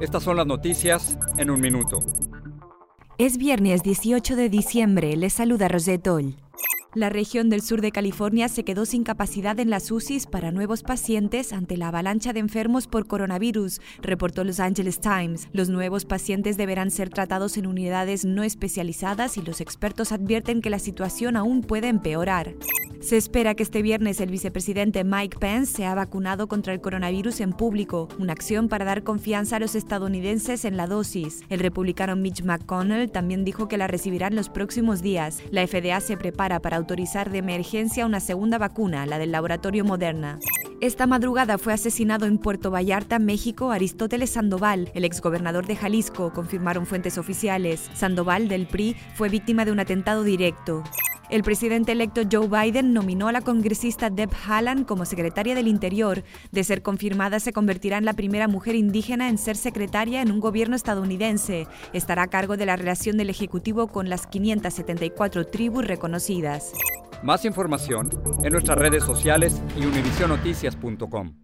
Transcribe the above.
estas son las noticias en un minuto. Es viernes 18 de diciembre, les saluda Rosetol. La región del sur de California se quedó sin capacidad en las UCIs para nuevos pacientes ante la avalancha de enfermos por coronavirus, reportó Los Angeles Times. Los nuevos pacientes deberán ser tratados en unidades no especializadas y los expertos advierten que la situación aún puede empeorar. Se espera que este viernes el vicepresidente Mike Pence sea vacunado contra el coronavirus en público, una acción para dar confianza a los estadounidenses en la dosis. El republicano Mitch McConnell también dijo que la recibirán los próximos días. La FDA se prepara para autorizar de emergencia una segunda vacuna, la del laboratorio Moderna. Esta madrugada fue asesinado en Puerto Vallarta, México, Aristóteles Sandoval, el exgobernador de Jalisco, confirmaron fuentes oficiales. Sandoval, del PRI, fue víctima de un atentado directo. El presidente electo Joe Biden nominó a la congresista Deb Haaland como secretaria del Interior. De ser confirmada, se convertirá en la primera mujer indígena en ser secretaria en un gobierno estadounidense. Estará a cargo de la relación del Ejecutivo con las 574 tribus reconocidas. Más información en nuestras redes sociales y univisionoticias.com.